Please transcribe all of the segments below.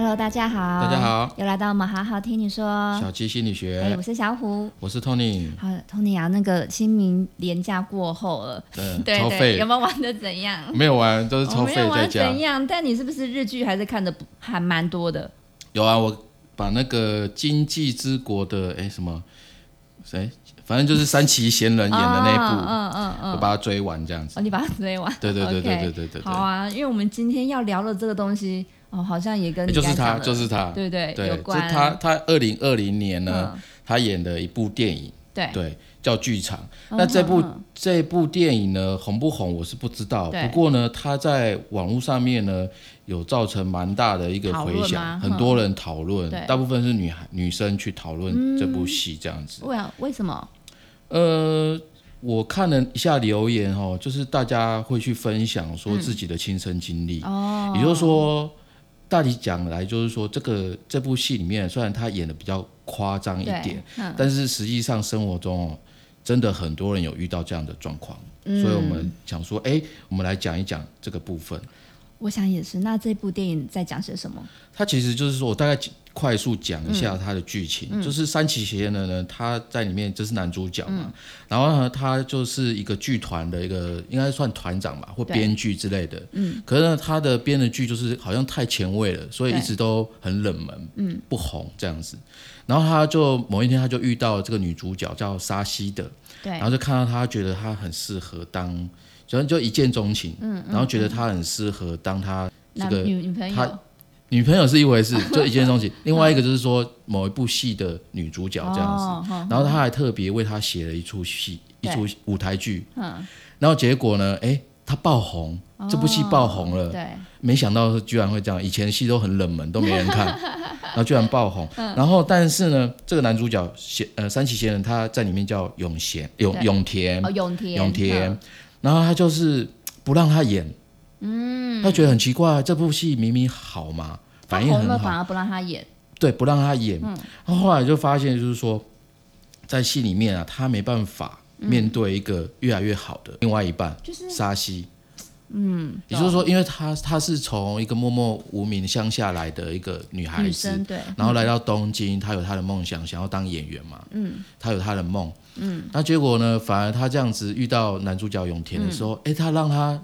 Hello，大家好，大家好，又来到我们好好听你说。小七心理哎，学我，是小虎。我是 Tony，好，Tony 啊，那个清明连假过后了，嗯，对对，有，没有玩的怎样？没有玩，都是我超废没有玩在家怎。样？但你是不是日剧还是看的还蛮多的？有啊，我把那个《经济之国》的哎什么谁，反正就是三崎贤人演的那部，嗯嗯嗯我把它追完这样子。哦，你把它追完。对对对对对对对，好啊，因为我们今天要聊的这个东西，哦，好像也跟就是他，就是他，对对对，这有关。他他二零二零年呢，嗯，他演的一部电影，对。对，叫《剧场》。嗯那这部这部电影呢，红不红我是不知道，不过呢，他在网络上面呢有造成蛮大的一个回响，很多人讨论，大部分是女孩女生去讨论这部戏这样子。为啊为什么？呃，我看了一下留言哦，就是大家会去分享说自己的亲身经历，哦，也就是说。大体讲来，就是说这个这部戏里面，虽然他演的比较夸张一点，，嗯但是实际上生活中哦，真的很多人有遇到这样的状况，嗯所以我们想说，哎，我们来讲一讲这个部分。我想也是。那这部电影在讲些什么？它其实就是说我大概快速讲一嗯下它的剧情，就是三崎贤人呢，他在里面就是男主角嘛，嗯然后呢，他就是一个剧团的一个应该算团长吧，或编剧之类的。嗯，可是呢，他的编的剧就是好像太前卫了，所以一直都很冷门，嗯，不红这样子。然后他就某一天他就遇到这个女主角叫沙西的，对然后就看到他，觉得他很适合当，就就一见钟情，嗯，然后觉得他很适合当他这男个女女朋他友女朋友是一回事，就一见钟情；另外一个就是说某一部戏的女主角这样子，哦哦然后他还特别为她写了一出戏，一出舞台剧，嗯，然后结果呢，哎，他爆红，这部戏爆红了，哦对，没想到居然会这样，以前戏都很冷门，都没人看，然后居然爆红，嗯。然后但是呢，这个男主角贤呃三崎贤人他在里面叫永贤永永田。哦，永田，永田。嗯，然后他就是不让他演，嗯，他觉得很奇怪，这部戏明明好嘛，反应很好。反，而不让他演，对，不让他演。然后后来就发现，就是说，在戏里面啊，他没办法面对一个越来越好的另外一半，就是沙希。嗯，也就是说，因为她她是从一个默默无名乡下来的一个女孩女子，生对，然后来到东京，她有她的梦想，想要当演员嘛。嗯，她有她的梦。嗯，那结果呢，反而她这样子遇到男主角永田的时候，哎、他让她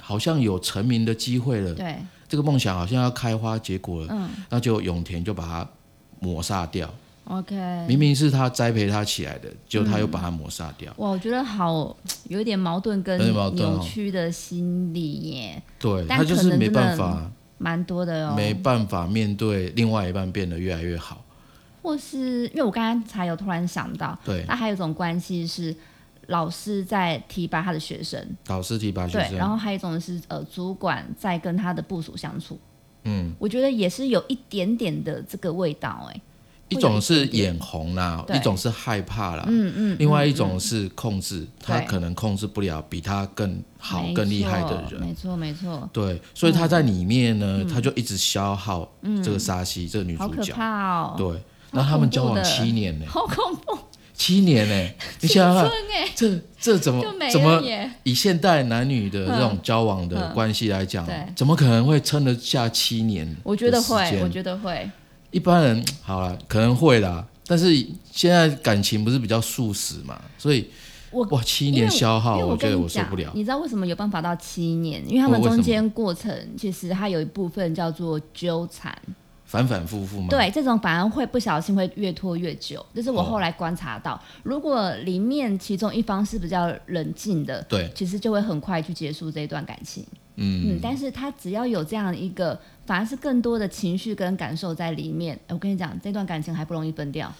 好像有成名的机会了。对，这个梦想好像要开花结果了，嗯那就永田就把它抹杀掉。，OK，明明是他栽培他起来的，结果他又把他抹杀掉。哇，我觉得好有一点矛盾跟扭曲的心理耶，对但他就是没办法，蛮多的哦。没办法面对另外一半变得越来越好。或是因为我刚刚才有突然想到，对，那还有一种关系是老师在提拔他的学生，导师提拔学对，生，然后还有一种是呃主管在跟他的部署相处，嗯，我觉得也是有一点点的这个味道哎，一种是眼红啦，一种是害怕啦，嗯嗯，另外嗯一种是控制，他可能控制不了比他更好、更厉害的人。没错没错，对，所以他在里面呢，他就一直消耗这个沙西这个女嗯好可主角。怕哦，对，那他们交往七年呢，好恐怖，七年呢，你想想看，哎，这这怎么怎么耶，以现代男女的这种交往的嗯。关系来讲，怎么可能会撑得下七年？我觉得会，我得觉得会，一般人 好了，可能会啦，但是现在感情不是比较速食嘛，所以我哇，七年消耗，我觉得我受不了。你知道为什么有办法到七年？因为他们中间过程其实它有一部分叫做纠缠，反反复复嘛。对，这种反而会不小心会越拖越久。这是我哦后来观察到，如果里面其中一方是比较冷静的，对，其实就会很快去结束这一段感情。嗯，嗯，但是他只要有这样一个，反而是更多的情绪跟感受在里面。哎我跟你讲，这段感情还不容易分掉。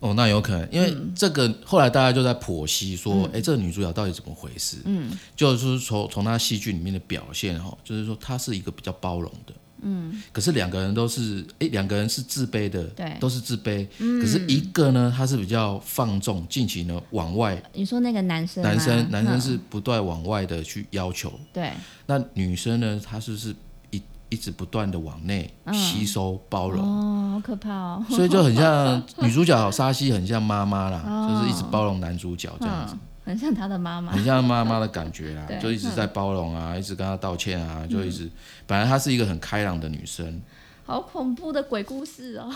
哦，那有可能，因为嗯这个后来大家就在剖析说，哎、这个女主角到底怎么回事？嗯，就是从从她戏剧里面的表现哈，就是说她是一个比较包容的，嗯，可是两个人都是，哎，两个人是自卑的，对。都是自卑，可是一个呢，他是比较放纵，尽情的往外，你说那个男生，男生男生嗯是不断往外的去要求，对，那女生呢，她是不是一一直不断的往内吸收包容？哦，好可怕哦。所以就很像 女主角沙西，很像妈妈啦，哦。就是一直包容男主角这样子。嗯，很像他的妈妈。很像妈妈的感觉啊，就一直在包容啊，一直跟他道歉啊，就一直，本来她是一个很开朗的女生，好恐怖的鬼故事哦。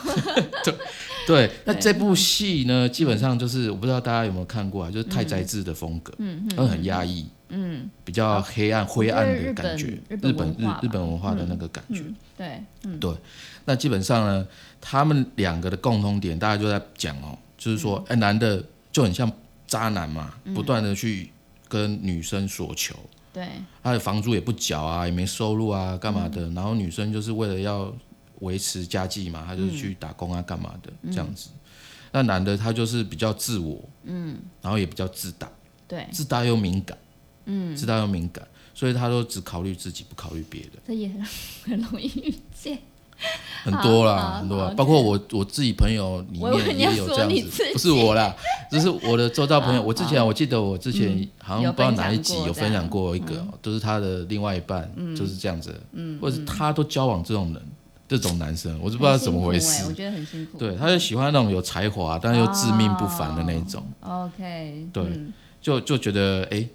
对，那这部戏呢，基本上就是我不知道大家有没有看过啊，就是太宰治的风格，嗯嗯，很压抑，嗯，比较黑暗、灰暗的感觉，日本日日本文化的那个感觉，对，对。那基本上呢，他们两个的共同点，大家就在讲哦，就是说，哎，男的就很像渣男嘛，不断的去跟女生索求。对，他的房租也不缴啊，也没收入啊，干嘛的？然后女生就是为了要维持家计嘛，他就是去打工啊，干嘛的这样子。那男的他就是比较自我，嗯，然后也比较自大，对，自大又敏感，嗯，自大又敏感，所以他都只考虑自己，不考虑别人。这也很 很容易遇见。很多啦，很多，包括我我自己朋友里面也有这样子，不是我啦，就是我的周遭朋友。我之前我记得我之前好像不知道哪一集有分享过一个，都是他的另外一半就是这样子，或者是他都交往这种人，这种男生，我就不知道怎么回事。我觉得很辛苦。对，他就喜欢那种有才华但又自命不凡的那种。OK。对，就就觉得哎，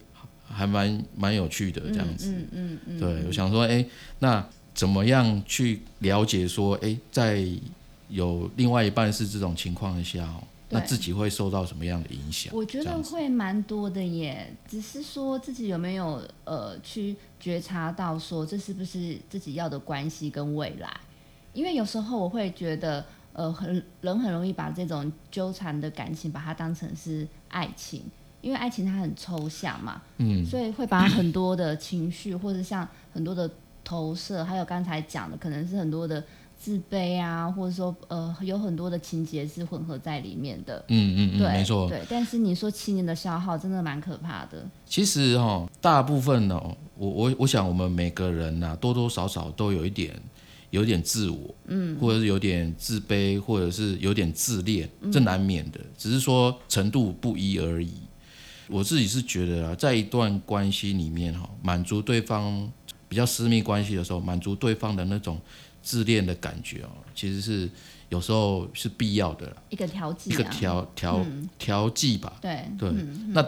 还蛮蛮有趣的这样子。嗯嗯嗯。对，我想说哎，那。怎么样去了解说，哎，在有另外一半是这种情况下，哦，那自己会受到什么样的影响？我觉得会蛮多的耶，只是说自己有没有呃去觉察到说这是不是自己要的关系跟未来？因为有时候我会觉得，呃，很人很容易把这种纠缠的感情把它当成是爱情，因为爱情它很抽象嘛，嗯，所以会把很多的情绪或者像很多的。投射，还有刚才讲的，可能是很多的自卑啊，或者说呃，有很多的情节是混合在里面的。嗯嗯嗯，对，没错。对，但是你说七年的消耗，真的蛮可怕的。其实哈，大部分呢，我我我想，我们每个人呐，多多少少都有一点，有点自我，嗯，或者是有点自卑，或者是有点自恋，这难免的，只是说程度不一而已。我自己是觉得啊，在一段关系里面哈，满足对方。比较私密关系的时候，满足对方的那种自恋的感觉哦，其实是有时候是必要的，一个调剂，一个调调调剂吧。对对，那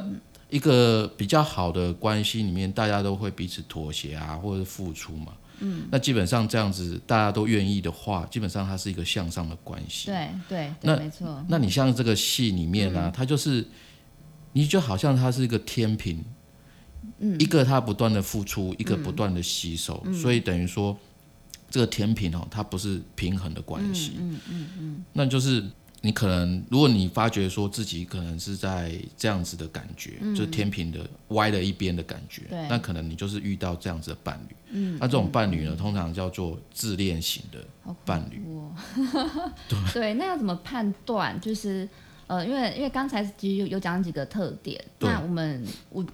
一个比较好的关系里面，大家都会彼此妥协啊，或者是付出嘛。嗯，那基本上这样子大家都愿意的话，基本上它是一个向上的关系。对对，那没错。那你像这个戏里面呢，它就是你就好像它是一个天平。一个他不断的付出，一个不断的吸收，所以等于说这个天平哦，它不是平衡的关系。嗯嗯嗯，那就是你可能，如果你发觉说自己可能是在这样子的感觉，就是天平的歪了一边的感觉，那可能你就是遇到这样子的伴侣。嗯，那这种伴侣呢，通常叫做自恋型的伴侣。对 对，那要怎么判断？就是呃，因为因为刚才其实有有讲几个特点，那我们我。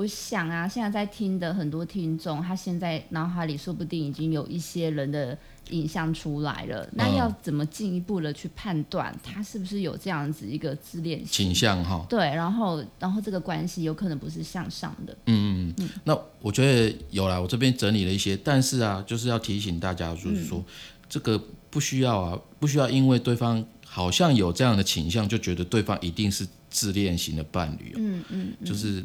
我想啊，现在在听的很多听众，他现在脑海里说不定已经有一些人的影像出来了。那要怎么进一步的去判断他是不是有这样子一个自恋倾向哈？对，然后然后这个关系有可能不是向上的。嗯嗯嗯。那我觉得有啦，我这边整理了一些，但是啊，就是要提醒大家，就是说这个不需要啊，不需要因为对方好像有这样的倾向，就觉得对方一定是自恋型的伴侣。嗯嗯，就是。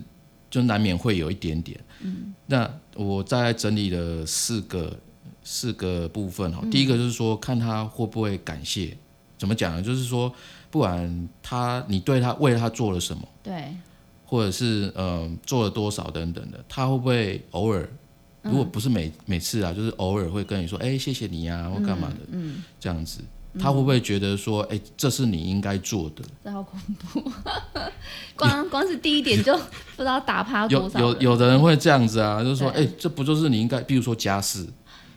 就难免会有一点点。嗯，那我在整理了四个四个部分哈。第一个就是说，看他会不会感谢。怎么讲呢？就是说，不管他你对他为他做了什么，对，或者是嗯做了多少等等的，他会不会偶尔，如果不是每每次啊，就是偶尔会跟你说，哎，谢谢你呀，或干嘛的，嗯，这样子。他会不会觉得说，哎，这是你应该做的？这好恐怖！光光是第一点就不知道打趴多少。有有有的人会这样子啊，就是说，哎，这不就是你应该，比如说家事，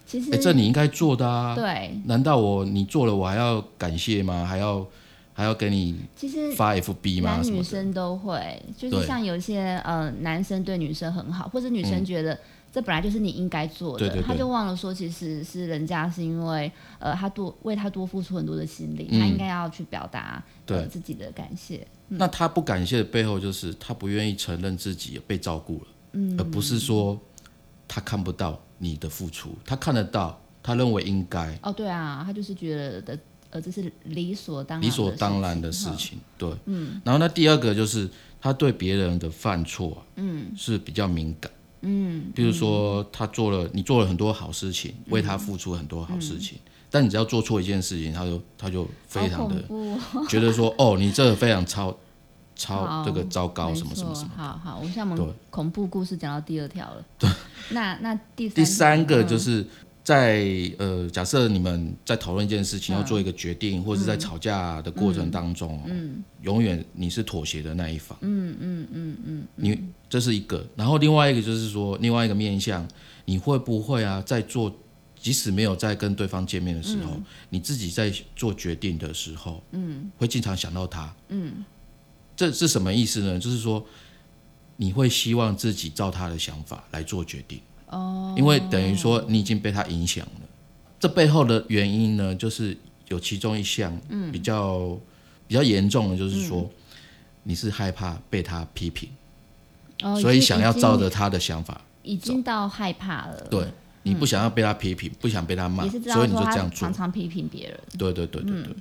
其实，哎，这你应该做的啊。对。难道我你做了，我还要感谢吗？还要还要给你？其实发 FB 吗？男女生都会，就是像有些呃男生对女生很好，或者女生觉得。这本来就是你应该做的，他就忘了说，其实是人家是因为呃，他多为他多付出很多的心力，他应该要去表达对。自己的感谢。那他不感谢的背后，就是他不愿意承认自己被照顾了，嗯，而不是说他看不到你的付出，他看得到，他认为应该。哦，对啊，他就是觉得的，呃，这是理所当理所当然的事情，对，嗯。然后那第二个就是他对别人的犯错，嗯，是比较敏感。嗯，比如说他做了，你做了很多好事情，为他付出很多好事情，但你只要做错一件事情，他就他就非常的觉得说，哦，你这个非常超超好这个糟糕，什么什么什么。好好，我现在我们恐怖故事讲到第二条了。对，那那第三第三个就嗯是在呃，假设你们在讨论一件事情，嗯。要做一个决定，或者是在吵架的过程当中，嗯，永远你是妥协的那一方，嗯嗯嗯嗯，你这是一个，然后另外一个就是说，另外一个面向，你会不会啊，在做即使没有在跟对方见面的时候，你自己在做决定的时候，嗯，会经常想到他，嗯，这是什么意思呢？就是说，你会希望自己照他的想法来做决定。哦，因为等于说你已经被他影响了。这背后的原因呢，就是有其中一项比较、比较严重的，就是说、你是害怕被他批评，哦所以想要照着着他的想法。已经到害怕了。对，你不想要被他批评，不想被他骂，所以你就这样做常。常批评别人。对对对对对，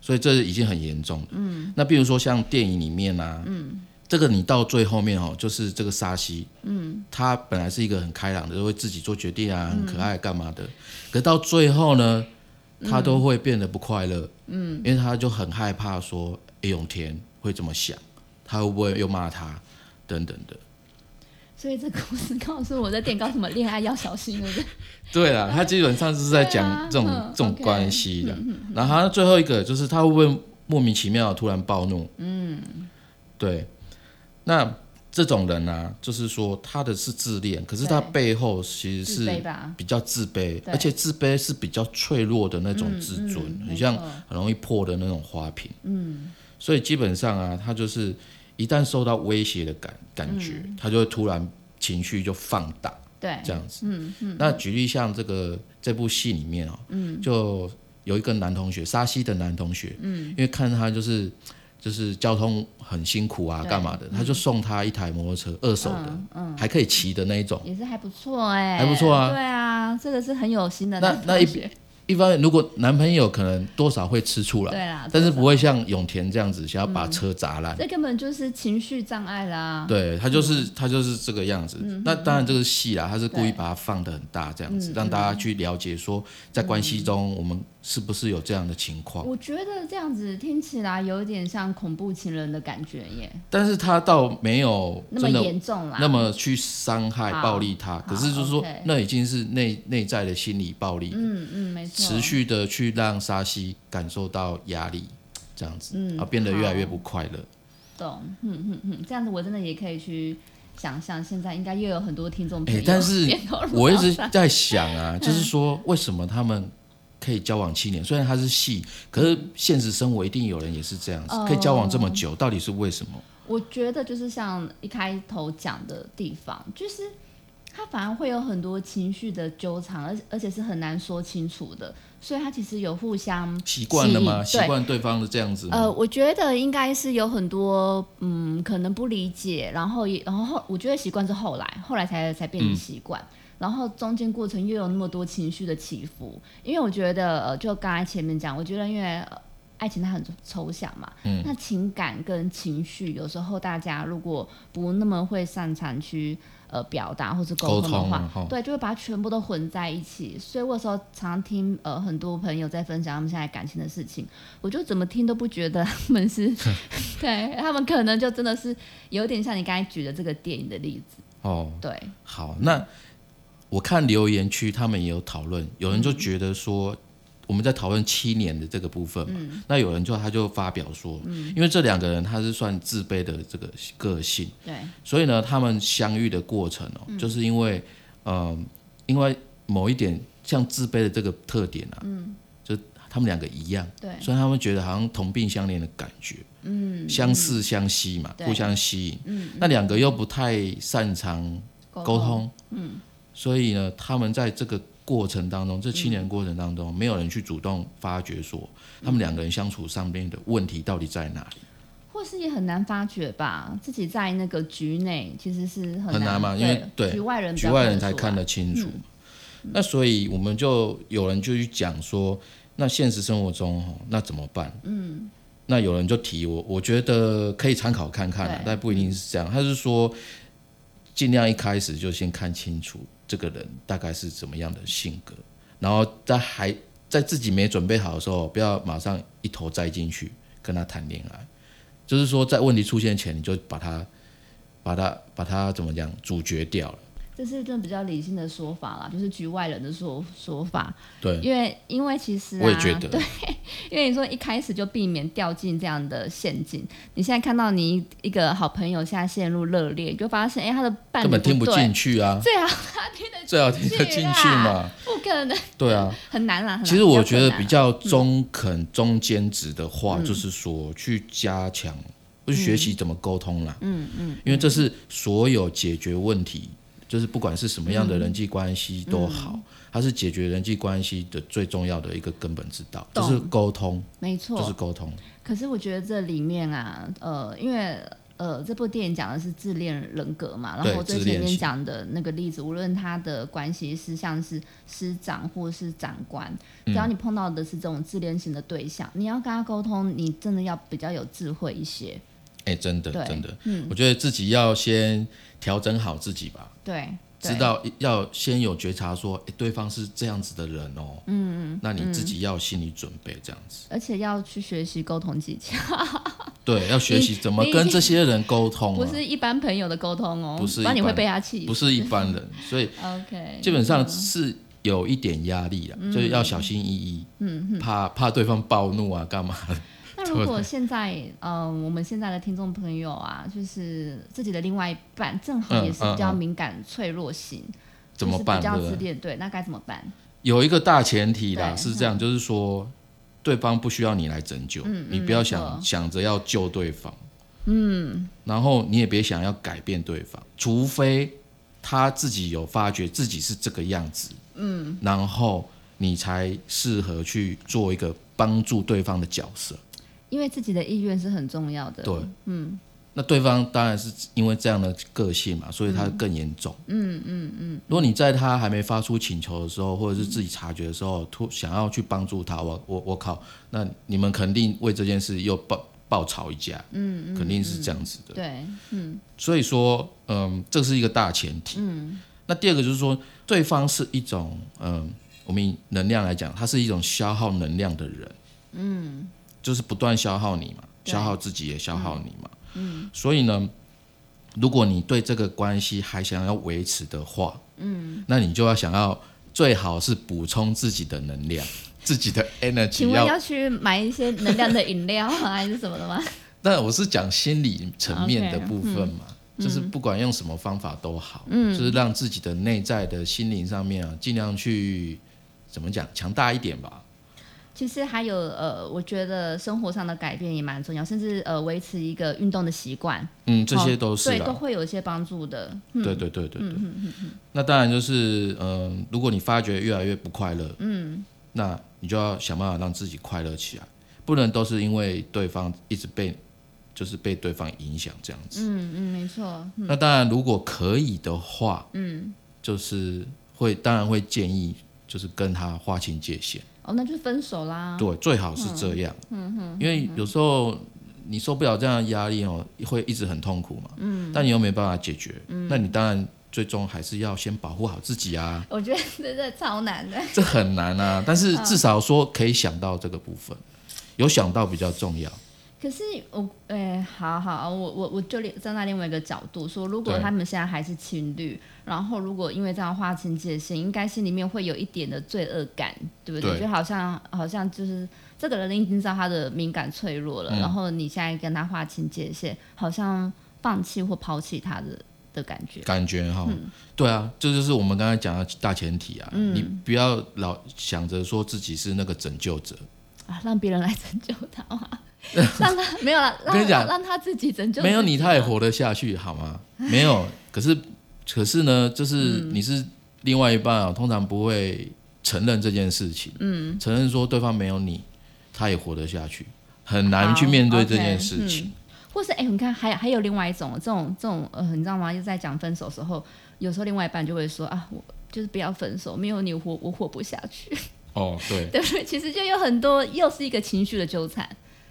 所以这已经很严重了。嗯，那比如说像电影里面啊，嗯，这个你到最后面哦，就是这个沙西，嗯，他本来是一个很开朗的，会自己做决定啊，很可爱干嘛的，可到最后呢，他都会变得不快乐，嗯，因为他就很害怕说，诶永田会怎么想，他会不会又骂他等等的。所以这个故事告诉我，在电告什么恋爱要小心，对不对？对啦，他基本上是在讲这种、嗯这种关系的。然后他最后一个就是他会不会莫名其妙突然暴怒？嗯，对。那这种人呢、就是说他的是自恋，可是他背后其实是？比较自卑，对而且自卑是比较脆弱的那种自尊，嗯很像很容易破的那种花瓶。嗯，所以基本上啊，他就是一旦受到威胁的感感觉，他就会突然情绪就放大。对，这样子。嗯嗯。那举例像这个这部戏里面哦，嗯，就有一个男同学，沙西的男同学，嗯，因为看他就是就是交通很辛苦啊，干嘛的，他就送他一台摩托车，二手的，嗯，还可以骑的那一种。也是还不错哎、还不错啊。对啊，这个是很有心的那那一同学一方面，如果男朋友可能多少会吃醋啦，对啦，但是不会像永田这样子想要把车砸烂。这根本就是情绪障碍啦。对他就是、嗯他就是这个样子。那当然这个戏啦，他是故意把它放得很大，这样子、嗯让大家去了解说，在关系中我们是不是有这样的情况。我觉得这样子听起来有点像恐怖情人的感觉耶，但是他倒没有那么严重啦。那么去伤害、暴力他，可是就是说那已经是内内在的心理暴力，嗯嗯，没错，持续的去让沙西感受到压力，这样子，嗯然后变得越来越不快乐。懂，嗯嗯嗯，这样子我真的也可以去想象，现在应该又有很多听众朋哎、友，但是 我一直在想啊，就是说为什么他们可以交往七年？虽然他是戏，可是现实生活一定有人也是这样子，可以交往这么久，到底是为什么？我觉得就是像一开头讲的地方，就是他反而会有很多情绪的纠缠，而而且是很难说清楚的，所以他其实有互相习惯了吗？习惯对方的这样子？呃，我觉得应该是有很多嗯，可能不理解，然后也然后后我觉得习惯是后来，后来才才变成习惯。然后中间过程又有那么多情绪的起伏，因为我觉得，呃，就刚才前面讲，我觉得因为、呃爱情它很抽象嘛，嗯那情感跟情绪有时候大家如果不那么会擅长去呃表达或是沟通的话对，就会把它全部都混在一起。所以我有时候常常听呃很多朋友在分享他们现在感情的事情，我就怎么听都不觉得他们是，对他们可能就真的是有点像你刚才举的这个电影的例子，哦，对，好，那我看留言区他们也有讨论，有人就觉得说。我们在讨论七年的这个部分嘛，那有人就他就发表说，因为这两个人他是算自卑的这个个性，对，所以呢，他们相遇的过程哦，就是因为，嗯、因为某一点像自卑的这个特点啊，嗯，就他们两个一样，对，所以他们觉得好像同病相怜的感觉，嗯，相似相吸嘛，互相吸引，嗯，那两个又不太擅长沟通，嗯，所以呢，他们在这个过程当中，这七年过程当中，没有人去主动发掘说他们两个人相处上面的问题到底在哪里。或是也很难发觉吧，自己在那个局内其实是很很难嘛因为对局外人局外人才看得清楚。那所以我们就有人就去讲说，那现实生活中哦，那怎么办？嗯，那有人就提我，我觉得可以参考看看啊，但不一定是这样。他是说，尽量一开始就先看清楚这个人大概是怎么样的性格，然后在还在自己没准备好的时候，不要马上一头栽进去跟他谈恋爱。就是说，在问题出现前，你就把他、把他、把他怎么讲，阻绝掉了。这是真的比较理性的说法啦，就是局外人的说说法。对，因为因为其实、啊、我也觉得 对，因为你说一开始就避免掉进这样的陷阱。你现在看到你一个好朋友现在陷入热恋，你就发现哎，他的伴侣根本听不对进去啊，最好他听得最好听得进去嘛。不可能，对啊，很难啦。其实我觉得比比较中肯、中间值的话，就是说去加强，或是学习怎么沟通啦。嗯嗯，因为这是所有解决问题，就是不管是什么样的人际关系都好，它是解决人际关系的最重要的一个根本之道，就是沟通，没错，就是沟通。可是我觉得这里面啊，呃，因为呃，这部电影讲的是自恋人格嘛，然对后最前面讲的那个例子，无论他的关系是像是师长或是长官，只要你碰到的是这种自恋型的对象，你要跟他沟通，你真的要比较有智慧一些。哎、真的真的，嗯我觉得自己要先调整好自己吧。对，对知道要先有觉察说，诶对方是这样子的人哦，嗯嗯，那你自己要有心理准备，这样子，而且要去学习沟通技巧，对，要学习怎么跟这些人沟通、啊，不是一般朋友的沟通哦，不是然你会被他气。不是一般人，所以 OK，基本上嗯是有一点压力了，就是要小心翼翼，嗯，怕怕对方暴怒啊，干嘛的？那如果现在，嗯、我们现在的听众朋友啊，就是自己的另外一半正好也是比较嗯嗯嗯敏感、脆弱型，怎么办？就是比较？自恋，对，那该怎么办？有一个大前提啦，是这样，就是说对方不需要你来拯救，嗯你不要想错想着要救对方，嗯，然后你也别想要改变对方，除非他自己有发觉自己是这个样子，嗯，然后你才适合去做一个帮助对方的角色。因为自己的意愿是很重要的。对，嗯，那对方当然是因为这样的个性嘛，所以他更严重。嗯嗯嗯。如果你在他还没发出请求的时候，或者是自己察觉的时候，突想要去帮助他，我我我靠，那你们肯定为这件事又爆爆吵一架。嗯肯定是这样子的。对，嗯所以说，嗯，这是一个大前提。嗯。那第二个就是说，对方是一种，嗯，我们以能量来讲，他是一种消耗能量的人。嗯。就是不断消耗你嘛，消耗自己也消耗你嘛。嗯。所以呢，如果你对这个关系还想要维持的话，嗯，那你就要想要最好是补充自己的能量，自己的 energy 要。请问要去买一些能量的饮料啊，还是什么的吗？那我是讲心理层面的部分嘛。就是不管用什么方法都好，嗯，就是让自己的内在的心灵上面啊，尽量去怎么讲强大一点吧。其实还有呃，我觉得生活上的改变也蛮重要，甚至呃维持一个运动的习惯，嗯，这些都是对，都会有一些帮助的。嗯对对对对对。那当然就是，嗯、如果你发觉越来越不快乐，嗯，那你就要想办法让自己快乐起来，不能都是因为对方一直被，就是被对方影响这样子。嗯嗯，没错。那当然，如果可以的话，嗯，就是会，当然会建议就是跟他划清界限，哦，那就分手啦。对，最好是这样，嗯哼，因为有时候。你受不了这样的压力哦，会一直很痛苦嘛。嗯，但你又没办法解决，嗯，那你当然最终还是要先保护好自己啊。我觉得真的超难的。这很难啊，但是至少说可以想到这个部分，有想到比较重要。可是我，哎、好好，我我我就站在另外一个角度说，如果他们现在还是情侣，然后如果因为这样划清界限，应该心里面会有一点的罪恶感，对不对？对。就好像好像就是这个人已经知道他的敏感脆弱了，嗯。然后你现在跟他划清界限，好像放弃或抛弃他的的感觉。感觉哈，嗯。对啊，这就是我们刚才讲的大前提啊。你不要老想着说自己是那个拯救者，啊，让别人来拯救他。嘛，让他没有了，跟你讲让他自己拯救己。没有你他也活得下去，好吗？没有，可是可是呢，就是嗯你是另外一半啊，通常不会承认这件事情，嗯，承认说对方没有你，他也活得下去，很难去面对这件事情。或是哎、你看，还还有另外一种，这种这种呃，你知道吗？就在讲分手时候，有时候另外一半就会说啊，我就是不要分手，没有你活我活不下去，哦，对，对 不对？其实就有很多，又是一个情绪的纠缠。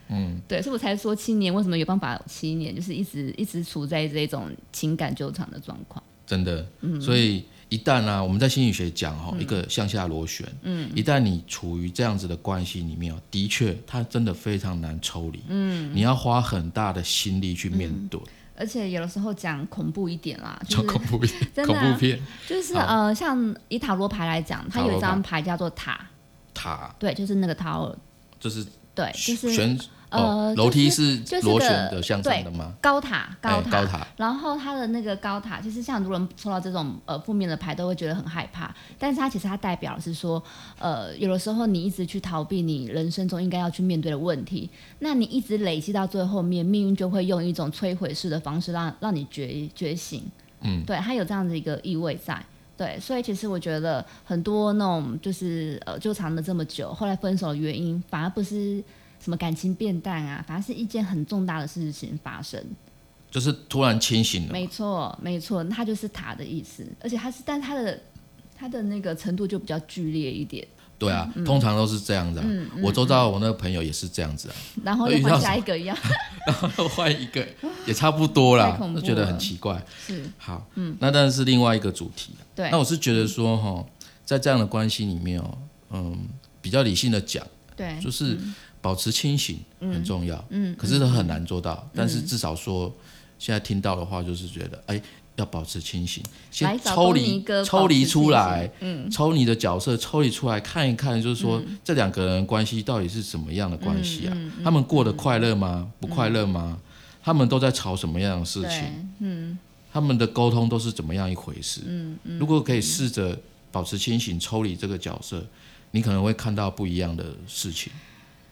嗯，对，所以我才说七年为什么有办法七年，就是一直一直处在这种情感纠缠的状况。真的，嗯。所以一旦呢、我们在心理学讲哈、一个向下螺旋，嗯，一旦你处于这样子的关系里面哦，的确，它真的非常难抽离，嗯，你要花很大的心力去面对，而且有的时候讲恐怖一点啦，就就是恐怖片，真的啊恐怖片，就是呃，像以塔罗牌来讲，它有一张牌。叫做塔，塔。对，就是那个塔尔，就是对，就是旋呃哦，楼梯就是螺旋的向上的吗？高塔，高塔，哎高塔，然后它的那个高塔，其实像很多人抽到这种呃负面的牌，都会觉得很害怕。但是它其实它代表的是说，呃，有的时候你一直去逃避你人生中应该要去面对的问题，那你一直累积到最后面，命运就会用一种摧毁式的方式让让你觉觉醒。嗯，对，它有这样的一个意味在。对，所以其实我觉得很多那种就是呃纠缠了这么久，后来分手的原因，反而不是什么感情变淡啊，反而是一件很重大的事情发生。就是突然清醒了嘛，没错，没错，它就是塔的意思，而且它是，但它的它的那个程度就比较剧烈一点，对啊，嗯通常都是这样子啊。我周遭我那个朋友也是这样子啊，然后 又换下一个一样，然后又换一个，也差不多啦就觉得很奇怪。是好，嗯，那当然是另外一个主题。对那我是觉得说哈，在这样的关系里面哦，嗯，比较理性的讲，对，就是保持清醒很重要，嗯，可是很难做到。但是至少说，现在听到的话，就是觉得，哎，要保持清醒，先抽离抽离出来，嗯，抽你的角色，抽离出来看一看，就是说、这两个人关系到底是什么样的关系啊？嗯他们过得快乐吗？不快乐吗？他们都在吵什么样的事情？嗯他们的沟通都是怎么样一回事？嗯嗯，如果可以试着保持清醒，抽离这个角色，你可能会看到不一样的事情。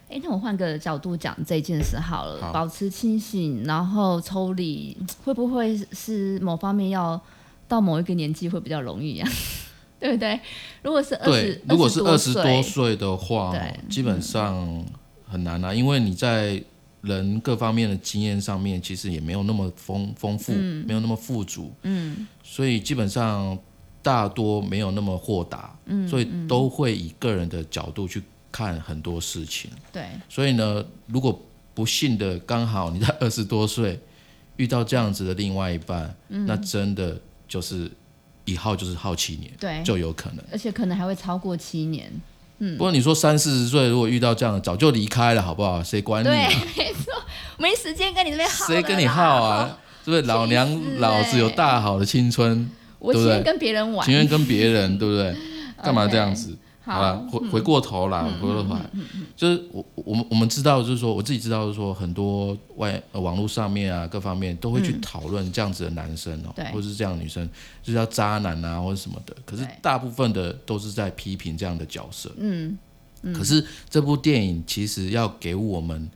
哎，那我换个角度讲这件事好了，好。保持清醒，然后抽离，会不会是某方面要到某一个年纪会比较容易啊？对不对？如果是二十，，如果是二二十多岁的话对，基本上很难啊，因为你在人各方面的经验上面，其实也没有那么丰丰富，没有那么富足，嗯。所以基本上大多没有那么豁达，嗯所以都会以个人的角度去看很多事情。对，所以呢，如果不幸的刚好你在 二十多岁遇到这样子的另外一半，那真的就是一耗就是耗七年，对就有可能。而且可能还会超过七年。嗯不过你说三四十岁如果遇到这样的，早就离开了，好不好？谁管你、没错，没时间跟你这边耗。谁跟你耗？啊？是不是老娘老子有欸大好的青春，我情愿跟别人玩情。愿跟别人，对不对？干嘛这样子？好了，回回过头啦，回过头来，就是我我们我们知道，就是说我自己知道，就是说很多外、呃、网络上面啊，各方面都会去讨论这样子的男生哦、对。或者是这样的女生，就是要渣男啊，或者什么的。可是大部分的都是在批评这样的角色。嗯，可是这部电影其实要给我们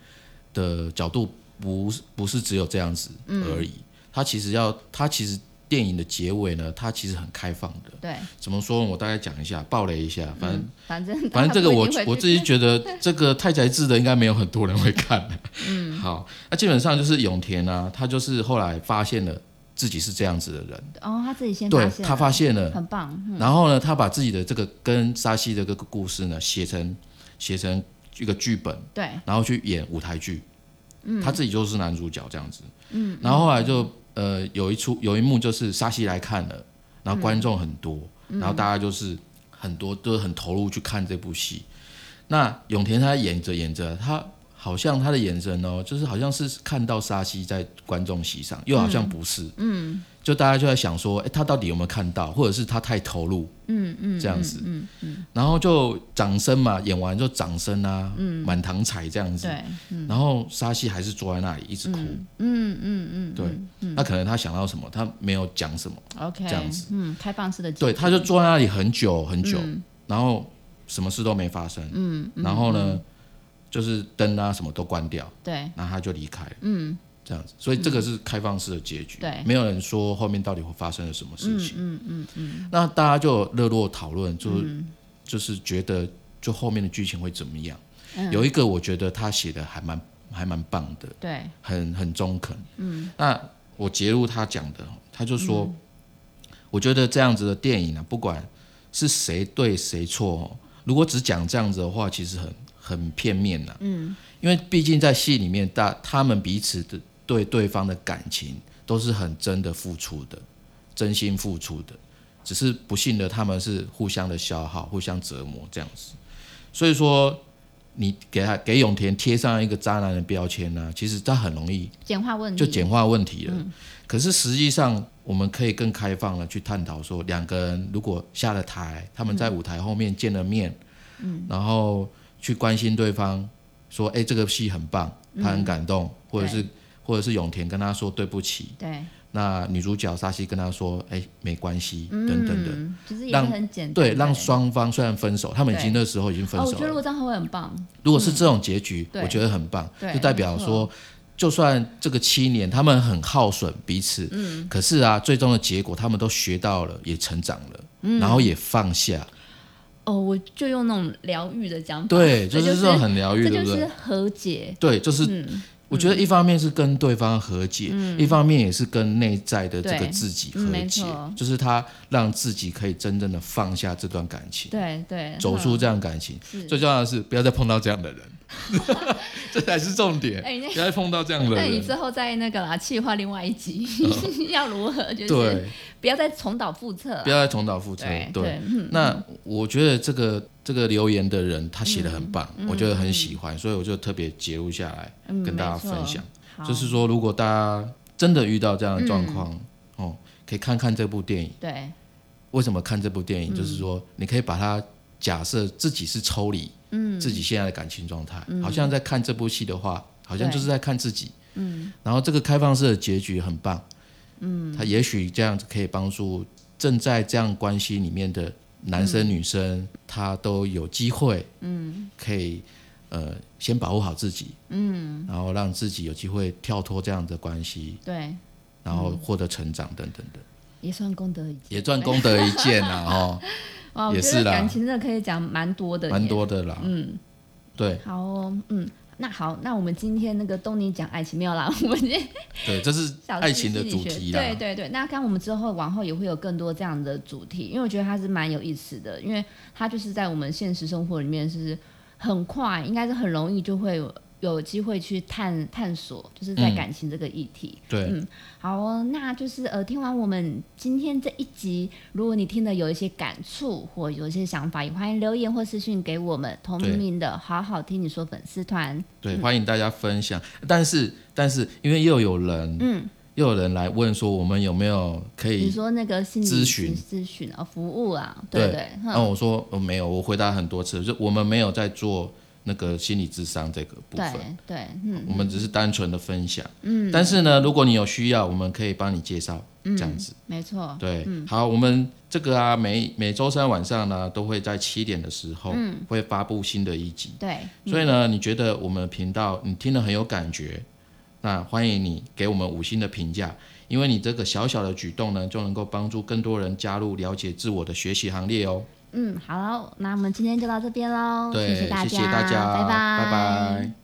的角度不是不是只有这样子而已，它其实要它其实电影的结尾呢，它其实很开放的。对，怎么说？我大概讲一下，暴雷一下，反正、反正反正这个我我自己觉得这个太宰治的应该没有很多人会看。嗯，好，那基本上就是永田啊，他就是后来发现了自己是这样子的人，哦，他自己先对他发现了，很棒。嗯然后呢，他把自己的这个跟沙西的这个故事呢写成写成一个剧本，对，然后去演舞台剧，嗯，他自己就是男主角这样子，嗯，然后后来就呃有一出有一幕就是沙西来看了，然后观众很多，然后大家就是很多都很投入去看这部戏。那永田他演着演着，他好像他的眼神哦，就是好像是看到沙西在观众席上，又好像不是，嗯，就大家就在想说，哎，他到底有没有看到，或者是他太投入，嗯嗯，这样子。嗯嗯，然后就掌声嘛，演完就掌声啊，满堂彩这样子，对，然后沙西还是坐在那里一直哭，嗯嗯嗯，对，那可能他想到什么，他没有讲什么，，OK，这样子，嗯，开放式的，对，他就坐在那里很久很久，然后什么事都没发生，嗯，然后呢，就是灯啊什么都关掉，对，然后他就离开了，嗯。这样子，所以这个是开放式的结局，对。没有人说后面到底会发生了什么事情，嗯嗯嗯，那大家就热络讨论，就、就是觉得就后面的剧情会怎么样。嗯。有一个我觉得他写的还蛮还蛮棒的，对，很很中肯。嗯，那我截录他讲的，他就说，我觉得这样子的电影呢、不管是谁对谁错哦，如果只讲这样子的话，其实很很片面呐、嗯，因为毕竟在戏里面，大他们彼此的对对方的感情都是很真的付出的，真心付出的。只是不幸的他们是互相的消耗、互相折磨这样子。所以说，你给他给永田贴上一个渣男的标签呢、其实他很容易简化问题，就简化问题了。可是实际上，我们可以更开放的去探讨说，两个人如果下了台，他们在舞台后面见了面，嗯，然后去关心对方，说，哎、这个戏很棒，他很感动，或者是或者是永田跟他说对不起，对，那女主角沙希跟他说，哎、没关系，等等的。嗯，就是也很简单，对，让双方虽然分手，他们已经那时候已经分哦，我手了。觉得如果这样会很棒，如果是这种结局，对。我觉得很棒，就代表说，就算这个七年他们很耗损彼此，嗯，可是啊，最终的结果他们都学到了，也成长了，嗯。然后也放下，哦，我就用那种疗愈的讲法，对，就是这种很疗愈，这就是对不对？和解，对，就是嗯，我觉得一方面是跟对方和解，一方面也是跟内在的这个自己嗯和解就是他让自己可以真正的放下这段感情，对对，走出这样感情。最重要的是不要再碰到这样的人，这才是重点。哎那不要再碰到这样的人。那你之后再那个啦，计划另外一集，要如何就是，不要再重蹈覆辙啊，不要再重蹈覆辙。对那我觉得这个这个留言的人他写的很棒，嗯我觉得很喜欢，所以我就特别截录下来嗯跟大家分享。就是说，如果大家真的遇到这样的状况，哦，可以看看这部电影。对，为什么看这部电嗯影？就是说，你可以把它假设自己是抽离，嗯，自己现在的感情状态，好像在看这部戏的话，好像就是在看自己，嗯。然后这个开放式的结局很棒，嗯，他也许这样子可以帮助正在这样关系里面的男生女生，他都有机会，嗯，可以呃先保护好自己，嗯，然后让自己有机会跳脱这样的关系，对，然后获得成长等等的，也算功德一件，也算功德一件啦，哦。哇，我觉得也是啦感情真的可以讲蛮多的，蛮。多的啦。嗯，对好哦，嗯，那好，那我们今天那个东尼讲爱情没有啦，我们今天对，这是小爱情的主题啦。对对对，那看我们之后往后也会有更多这样的主题，因为我觉得它是蛮有意思的，因为它就是在我们现实生活里面是很快，应该是很容易就会有有机会去探探索，就是在嗯感情这个议题。对嗯，好哦，那就是呃，听完我们今天这一集，如果你听的有一些感触或有一些想法，也欢迎留言或私讯给我们同对名的好好听你说粉丝团。对，欢迎大家分享。但是，但是，因为又有人，嗯，又有人来问说，我们有没有可以？你说那个心理咨询咨询啊，服务啊，对对，那、哼我说我没有，我回答很多次，就我们没有在做那个心理智商这个部分，对对，嗯，我们只是单纯的分享。嗯，但是呢，如果你有需要，我们可以帮你介绍，这样子。没错，对，好，我们这个啊，每每周三晚上呢，都会在七点的时候，嗯会发布新的一集。对，所以呢，你觉得我们频道你听了很有感觉，那欢迎你给我们五星的评价，因为你这个小小的举动呢，就能够帮助更多人加入了解自我的学习行列哦。嗯，好，那我们今天就到这边喽，对，谢大谢谢大家，拜拜，拜拜